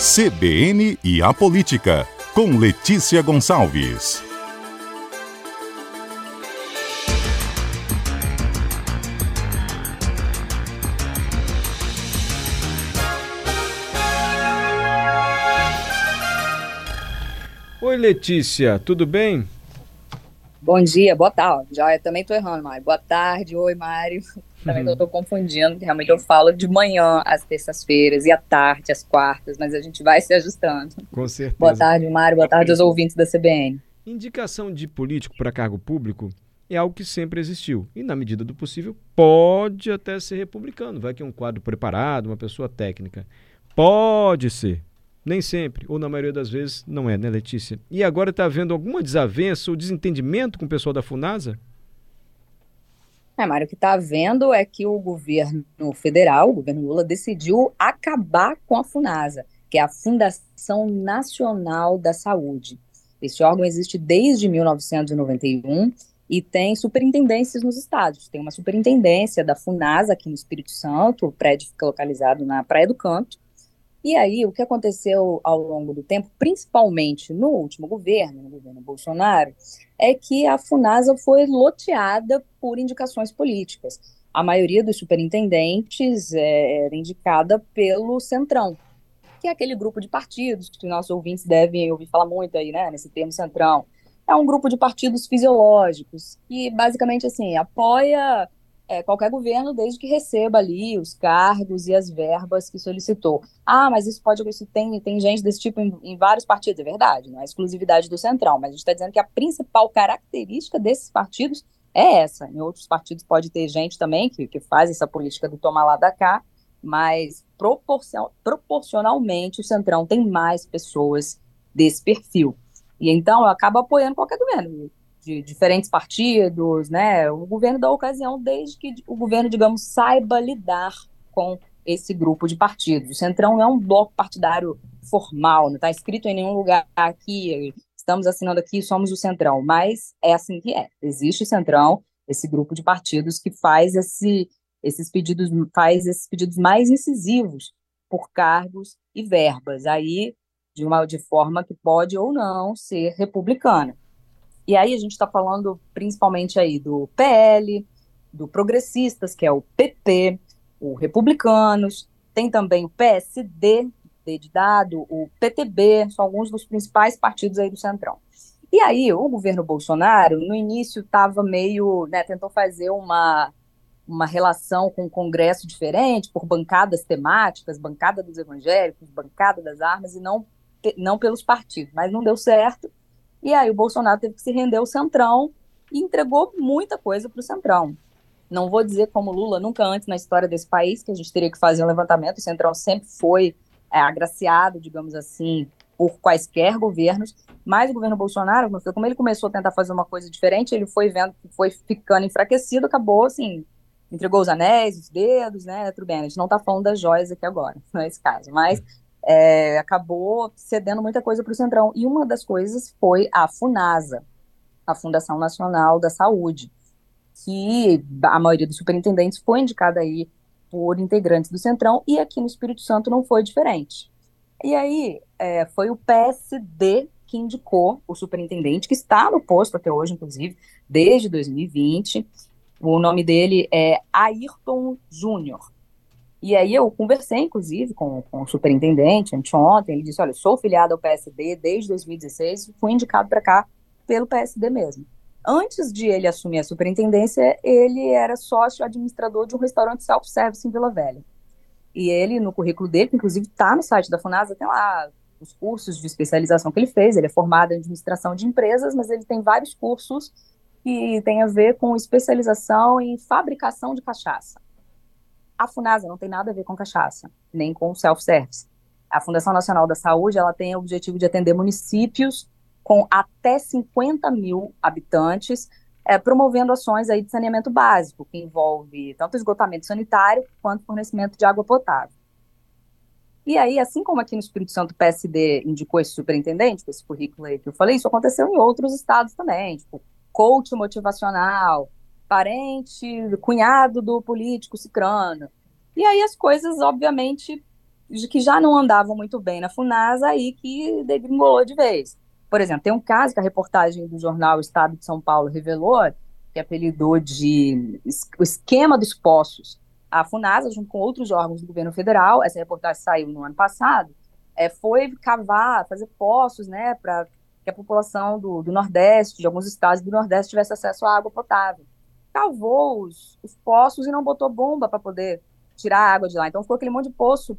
CBN e a Política, com Letícia Gonçalves. Oi, Letícia, tudo bem? Bom dia, boa tarde. Já eu também estou errando, Mário. Boa tarde, oi, Mário. Também uhum. eu tô confundindo, realmente eu falo de manhã às terças-feiras e à tarde às quartas, mas a gente vai se ajustando. Com certeza. Boa tarde, Mário. Boa tarde aos ouvintes da CBN. Indicação de político para cargo público é algo que sempre existiu e, na medida do possível, pode até ser republicano. Vai que é um quadro preparado, uma pessoa técnica. Pode ser. Nem sempre, ou na maioria das vezes, não é, né, Letícia? E agora está havendo alguma desavença ou desentendimento com o pessoal da FUNASA? É, Mário, o que está havendo é que o governo federal, o governo Lula, decidiu acabar com a FUNASA, que é a Fundação Nacional da Saúde. Esse órgão existe desde 1991 e tem superintendências nos estados. Tem uma superintendência da FUNASA aqui no Espírito Santo, o prédio fica localizado na Praia do Canto, e aí, o que aconteceu ao longo do tempo, principalmente no último governo, no governo Bolsonaro, é que a FUNASA foi loteada por indicações políticas. A maioria dos superintendentes é, era indicada pelo Centrão, que é aquele grupo de partidos que nossos ouvintes devem ouvir falar muito aí, né, nesse termo Centrão. É um grupo de partidos fisiológicos que, basicamente, assim, apoia é, qualquer governo, desde que receba ali os cargos e as verbas que solicitou. Ah, mas isso pode, isso tem, tem gente desse tipo em, em vários partidos, é verdade, não é exclusividade do Central, mas a gente está dizendo que a principal característica desses partidos é essa. Em outros partidos pode ter gente também que, que faz essa política do tomar lá da cá, mas proporcion, proporcionalmente o Centrão tem mais pessoas desse perfil. E então acaba apoiando qualquer governo de diferentes partidos, né? O governo da ocasião, desde que o governo, digamos, saiba lidar com esse grupo de partidos. O Centrão não é um bloco partidário formal, não está escrito em nenhum lugar aqui, estamos assinando aqui, somos o Centrão, mas é assim que é. Existe o Centrão, esse grupo de partidos que faz esse, esses pedidos, faz esses pedidos mais incisivos por cargos e verbas, aí de uma de forma que pode ou não ser republicana. E aí a gente está falando principalmente aí do PL, do Progressistas, que é o PP, o Republicanos, tem também o PSD, D de dado, o PTB, são alguns dos principais partidos aí do Centrão. E aí o governo Bolsonaro, no início, estava meio, né, tentou fazer uma, uma relação com o Congresso diferente, por bancadas temáticas, bancada dos evangélicos, bancada das armas, e não, não pelos partidos, mas não deu certo. E aí o Bolsonaro teve que se render ao Centrão e entregou muita coisa para o Centrão. Não vou dizer como Lula, nunca antes na história desse país, que a gente teria que fazer um levantamento, o Centrão sempre foi é, agraciado, digamos assim, por quaisquer governos, mas o governo Bolsonaro, como ele começou a tentar fazer uma coisa diferente, ele foi vendo que foi ficando enfraquecido, acabou assim, entregou os anéis, os dedos, né, tudo bem, a gente não está falando das joias aqui agora, não é caso, mas é, acabou cedendo muita coisa para o Centrão. E uma das coisas foi a FUNASA, a Fundação Nacional da Saúde, que a maioria dos superintendentes foi indicada aí por integrantes do Centrão, e aqui no Espírito Santo não foi diferente. E aí é, foi o PSD que indicou o superintendente, que está no posto até hoje, inclusive, desde 2020. O nome dele é Ayrton Júnior. E aí eu conversei, inclusive, com, com o superintendente anteontem, ele disse, olha, sou filiado ao PSD desde 2016 e fui indicado para cá pelo PSD mesmo. Antes de ele assumir a superintendência, ele era sócio administrador de um restaurante self-service em Vila Velha. E ele, no currículo dele, que inclusive está no site da FUNASA, tem lá os cursos de especialização que ele fez. Ele é formado em administração de empresas, mas ele tem vários cursos que têm a ver com especialização em fabricação de cachaça. A FUNASA não tem nada a ver com cachaça, nem com self-service. A Fundação Nacional da Saúde ela tem o objetivo de atender municípios com até 50 mil habitantes, é, promovendo ações aí de saneamento básico, que envolve tanto esgotamento sanitário quanto fornecimento de água potável. E aí, assim como aqui no Espírito Santo o PSD indicou esse superintendente, esse currículo aí que eu falei, isso aconteceu em outros estados também, tipo coach motivacional, parente, cunhado do político cicrano. E aí as coisas, obviamente, que já não andavam muito bem na FUNASA e que degringolou de vez. Por exemplo, tem um caso que a reportagem do jornal Estado de São Paulo revelou, que apelidou de o esquema dos poços. A FUNASA, junto com outros órgãos do governo federal, essa reportagem saiu no ano passado, é, foi cavar, fazer poços, né, para que a população do, do, Nordeste, de alguns estados do Nordeste, tivesse acesso à água potável. Cavou os, os poços e não botou bomba para poder tirar a água de lá. Então ficou aquele monte de poço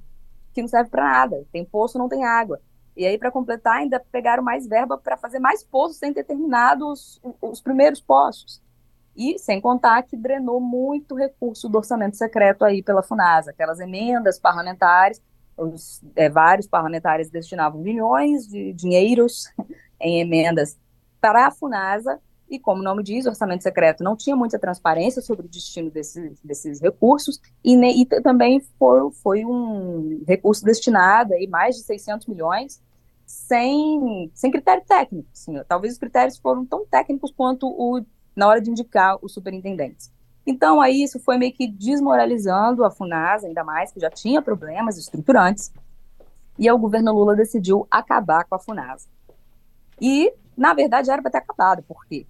que não serve para nada. Tem poço, não tem água. E aí, para completar, ainda pegaram mais verba para fazer mais poços sem ter terminado os, os primeiros poços. E sem contar que drenou muito recurso do orçamento secreto aí pela FUNASA, aquelas emendas parlamentares, os, é, vários parlamentares destinavam milhões de dinheiros em emendas para a FUNASA, e como o nome diz, o orçamento secreto não tinha muita transparência sobre o destino desses, desses recursos, e, e também foi, foi um recurso destinado aí mais de 600 milhões sem, sem critério técnico. Assim, talvez os critérios foram tão técnicos quanto o, na hora de indicar os superintendentes. Então, aí isso foi meio que desmoralizando a FUNASA, ainda mais, que já tinha problemas estruturantes, e o governo Lula decidiu acabar com a FUNASA. E, na verdade, era para ter acabado, porque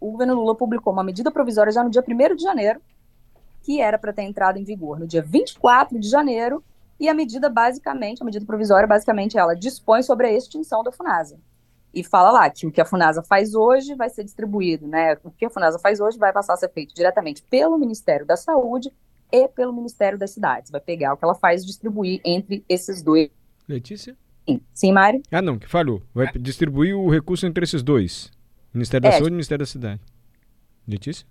o governo Lula publicou uma medida provisória já no dia 1 de janeiro, que era para ter entrado em vigor no dia 24 de janeiro, e a medida basicamente, a medida provisória, basicamente, ela dispõe sobre a extinção da FUNASA. E fala lá que o que a FUNASA faz hoje vai ser distribuído, né? O que a FUNASA faz hoje vai passar a ser feito diretamente pelo Ministério da Saúde e pelo Ministério das Cidades. Vai pegar o que ela faz e distribuir entre esses dois. Letícia? Sim, Sim Mário? Ah, não, que falou. Vai distribuir o recurso entre esses dois. Ministério da é, Saúde e Ministério da Cidade. Letícia?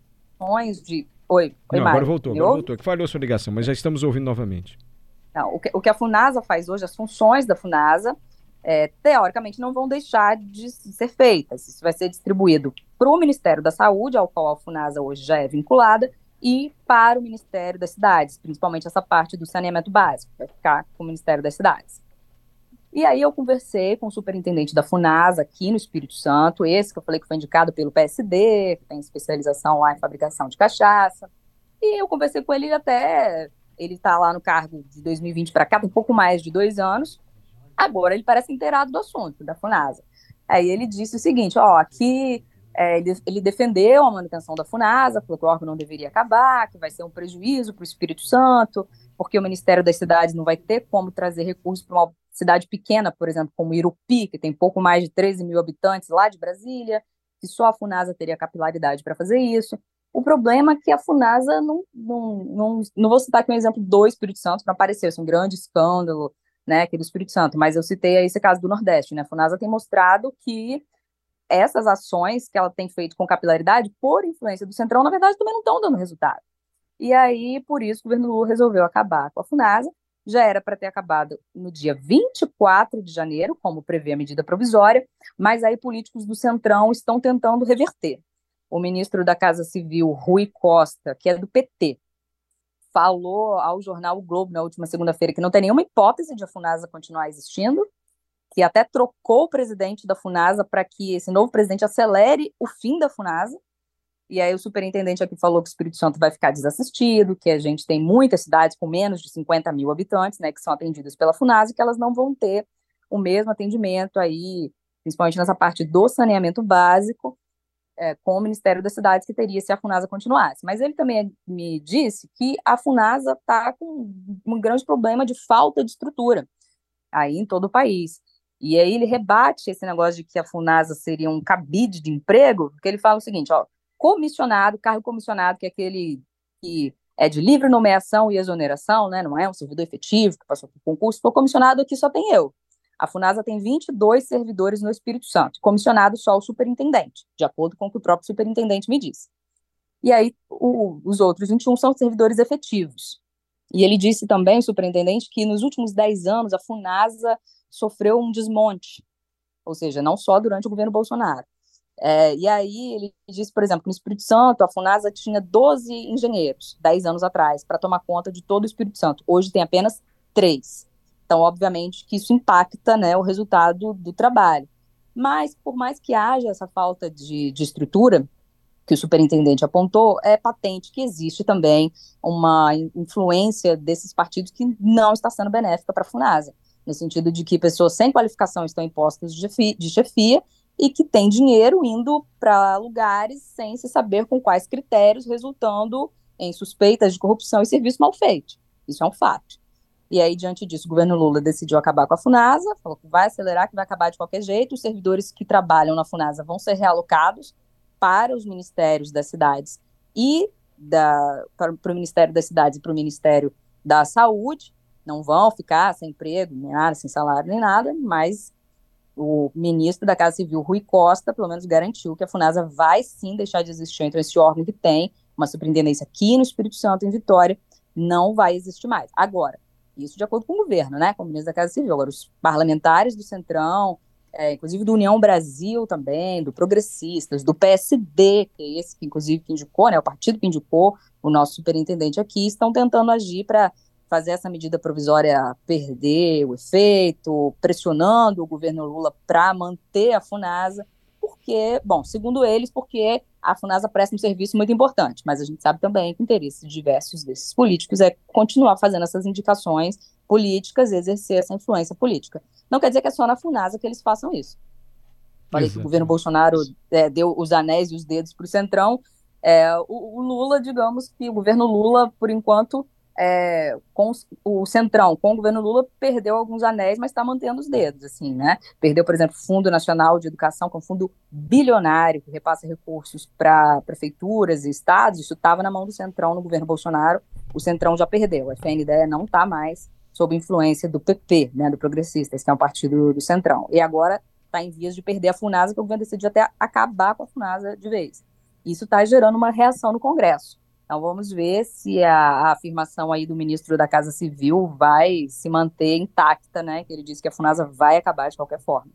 De... Oi, Oi, Não, agora voltou, agora voltou. Que falhou a sua ligação, mas já estamos ouvindo novamente. Não, o, que, o que a FUNASA faz hoje, as funções da FUNASA, é, teoricamente não vão deixar de ser feitas. Isso vai ser distribuído para o Ministério da Saúde, ao qual a FUNASA hoje já é vinculada, e para o Ministério das Cidades, principalmente essa parte do saneamento básico, vai ficar com o Ministério das Cidades. E aí eu conversei com o superintendente da FUNASA aqui no Espírito Santo, esse que eu falei que foi indicado pelo PSD, que tem especialização lá em fabricação de cachaça. E eu conversei com ele até. Ele está lá no cargo de 2020 para cá, um pouco mais de dois anos. Agora ele parece inteirado do assunto, da FUNASA. Aí ele disse o seguinte: ó, aqui é, ele, ele, defendeu a manutenção da FUNASA, falou que o órgão não deveria acabar, que vai ser um prejuízo para o Espírito Santo, porque o Ministério das Cidades não vai ter como trazer recursos para uma cidade pequena, por exemplo, como Irupi, que tem pouco mais de 13 mil habitantes lá de Brasília, que só a FUNASA teria capilaridade para fazer isso. O problema é que a FUNASA não, não, não, não vou citar aqui um exemplo do Espírito Santo para parecer assim, um grande escândalo, né, aqui do Espírito Santo, mas eu citei aí esse caso do Nordeste, né, a FUNASA tem mostrado que essas ações que ela tem feito com capilaridade, por influência do Centrão, na verdade, também não estão dando resultado. E aí, por isso, o governo Lula resolveu acabar com a FUNASA, já era para ter acabado no dia 24 de janeiro, como prevê a medida provisória, mas aí políticos do Centrão estão tentando reverter. O ministro da Casa Civil, Rui Costa, que é do PT, falou ao jornal o Globo na última segunda-feira que não tem nenhuma hipótese de a FUNASA continuar existindo, que até trocou o presidente da FUNASA para que esse novo presidente acelere o fim da FUNASA. E aí o superintendente aqui falou que o Espírito Santo vai ficar desassistido, que a gente tem muitas cidades com menos de 50 mil habitantes, né, que são atendidas pela FUNASA, que elas não vão ter o mesmo atendimento aí, principalmente nessa parte do saneamento básico, é, com o Ministério das Cidades, que teria se a FUNASA continuasse. Mas ele também me disse que a FUNASA está com um grande problema de falta de estrutura aí em todo o país. E aí ele rebate esse negócio de que a FUNASA seria um cabide de emprego, porque ele fala o seguinte, ó, comissionado, cargo comissionado, que é aquele que é de livre nomeação e exoneração, né? Não é um servidor efetivo que passou por concurso, for comissionado aqui só tem eu. A FUNASA tem 22 servidores no Espírito Santo, comissionado só o superintendente, de acordo com o que o próprio superintendente me disse. E aí, o, os outros 21 são servidores efetivos. E ele disse também, o superintendente, que nos últimos 10 anos a FUNASA sofreu um desmonte, ou seja, não só durante o governo Bolsonaro, é, e aí ele disse, por exemplo, que no Espírito Santo, a FUNASA tinha 12 engenheiros, 10 anos atrás, para tomar conta de todo o Espírito Santo. Hoje tem apenas três. Então, obviamente, que isso impacta né, o resultado do trabalho. Mas, por mais que haja essa falta de, de estrutura, que o superintendente apontou, é patente que existe também uma influência desses partidos que não está sendo benéfica para a FUNASA, no sentido de que pessoas sem qualificação estão em postos de chefia, de chefia e que têm dinheiro indo para lugares sem se saber com quais critérios, resultando em suspeitas de corrupção e serviço mal feito. Isso é um fato. E aí, diante disso, o governo Lula decidiu acabar com a FUNASA, falou que vai acelerar, que vai acabar de qualquer jeito, os servidores que trabalham na FUNASA vão ser realocados para os ministérios das cidades e da, para, para o Ministério das Cidades e para o Ministério da Saúde, não vão ficar sem emprego, nem nada, sem salário, nem nada, mas o ministro da Casa Civil, Rui Costa, pelo menos garantiu que a FUNASA vai sim deixar de existir. Então, esse órgão que tem uma superintendência aqui no Espírito Santo, em Vitória, não vai existir mais. Agora, isso de acordo com o governo, né, com o ministro da Casa Civil. Agora, os parlamentares do Centrão, é, inclusive do União Brasil também, do Progressistas, do PSD, que é esse que inclusive que indicou, né, o partido que indicou o nosso superintendente aqui, estão tentando agir para fazer essa medida provisória perder o efeito, pressionando o governo Lula para manter a FUNASA, porque, bom, segundo eles, porque a FUNASA presta um serviço muito importante, mas a gente sabe também que o interesse de diversos desses políticos é continuar fazendo essas indicações políticas, exercer essa influência política. Não quer dizer que é só na FUNASA que eles façam isso. Falei que o governo Bolsonaro é, deu os anéis e os dedos para o Centrão. É, o, o Lula, digamos que o governo Lula, por enquanto, é, com o Centrão, com o governo Lula, perdeu alguns anéis, mas está mantendo os dedos, assim, né? Perdeu, por exemplo, o Fundo Nacional de Educação, que é um fundo bilionário, que repassa recursos para prefeituras e estados, isso estava na mão do Centrão no governo Bolsonaro, o Centrão já perdeu, a FNDE não está mais sob influência do PP, né, do Progressistas, que é um partido do Centrão, e agora está em vias de perder a FUNASA, que o governo decidiu até acabar com a FUNASA de vez. Isso está gerando uma reação no Congresso. Então vamos ver se a, a, afirmação aí do ministro da Casa Civil vai se manter intacta, né? Que ele disse que a Funasa vai acabar de qualquer forma.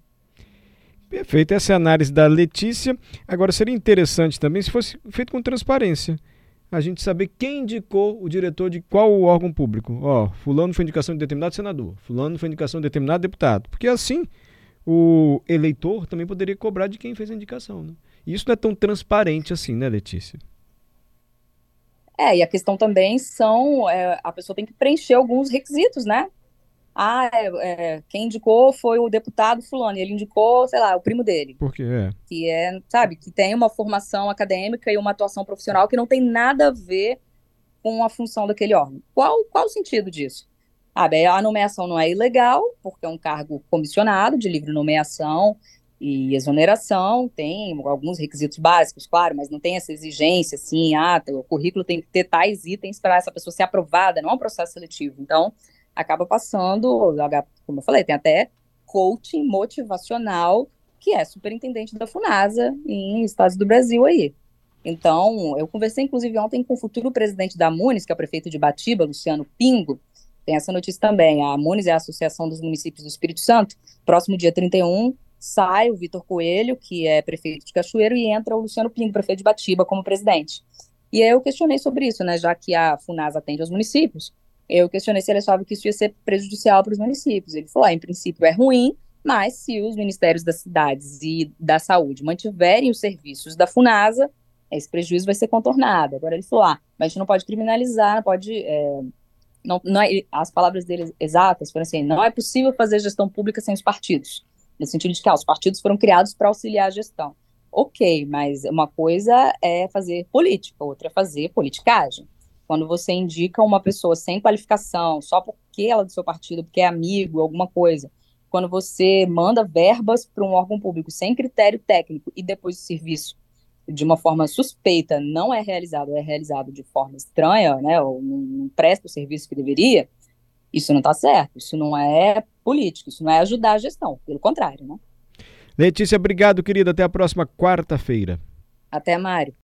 Perfeito, essa é a análise da Letícia. Agora seria interessante também se fosse feito com transparência. A gente saber quem indicou o diretor de qual órgão público. Ó, fulano foi indicação de determinado senador, fulano foi indicação de determinado deputado. Porque assim o eleitor também poderia cobrar de quem fez a indicação. Né? E isso não é tão transparente assim, né, Letícia? É, e a questão também são, é, a pessoa tem que preencher alguns requisitos, né? Ah, é, é, quem indicou foi o deputado fulano, ele indicou, sei lá, o primo dele. Por quê? É. Que é, sabe, que tem uma formação acadêmica e uma atuação profissional que não tem nada a ver com a função daquele órgão. Qual, qual o sentido disso? Ah, bem, a nomeação não é ilegal, porque é um cargo comissionado de livre nomeação, e exoneração tem alguns requisitos básicos, claro, mas não tem essa exigência assim, ah, o currículo tem que ter tais itens para essa pessoa ser aprovada, não é um processo seletivo. Então, acaba passando, como eu falei, tem até coaching motivacional, que é superintendente da FUNASA em estados do Brasil aí. Então, eu conversei inclusive ontem com o futuro presidente da Munis, que é o prefeito de Batiba, Luciano Pingo, tem essa notícia também. A Munis é a Associação dos Municípios do Espírito Santo. Próximo dia 31, sai o Vitor Coelho, que é prefeito de Cachoeiro, e entra o Luciano Pingo, prefeito de Batiba, como presidente. E aí eu questionei sobre isso, né, já que a FUNAS atende aos municípios, eu questionei se ele achava que isso ia ser prejudicial para os municípios. Ele falou, ah, em princípio é ruim, mas se os ministérios das cidades e da saúde mantiverem os serviços da FUNASA, esse prejuízo vai ser contornado. Agora ele falou, ah, mas a gente não pode criminalizar, pode... É, não, não é, as palavras dele exatas foram assim, não é possível fazer gestão pública sem os partidos no sentido de que ah, os partidos foram criados para auxiliar a gestão. Ok, mas uma coisa é fazer política, outra é fazer politicagem. Quando você indica uma pessoa sem qualificação, só porque ela é do seu partido, porque é amigo, alguma coisa, quando você manda verbas para um órgão público sem critério técnico e depois o serviço de uma forma suspeita não é realizado, é realizado de forma estranha, né, ou não presta o serviço que deveria, isso não está certo, isso não é político, isso não é ajudar a gestão, pelo contrário, né? Letícia, obrigado, querida. Até a próxima quarta-feira. Até, Mário.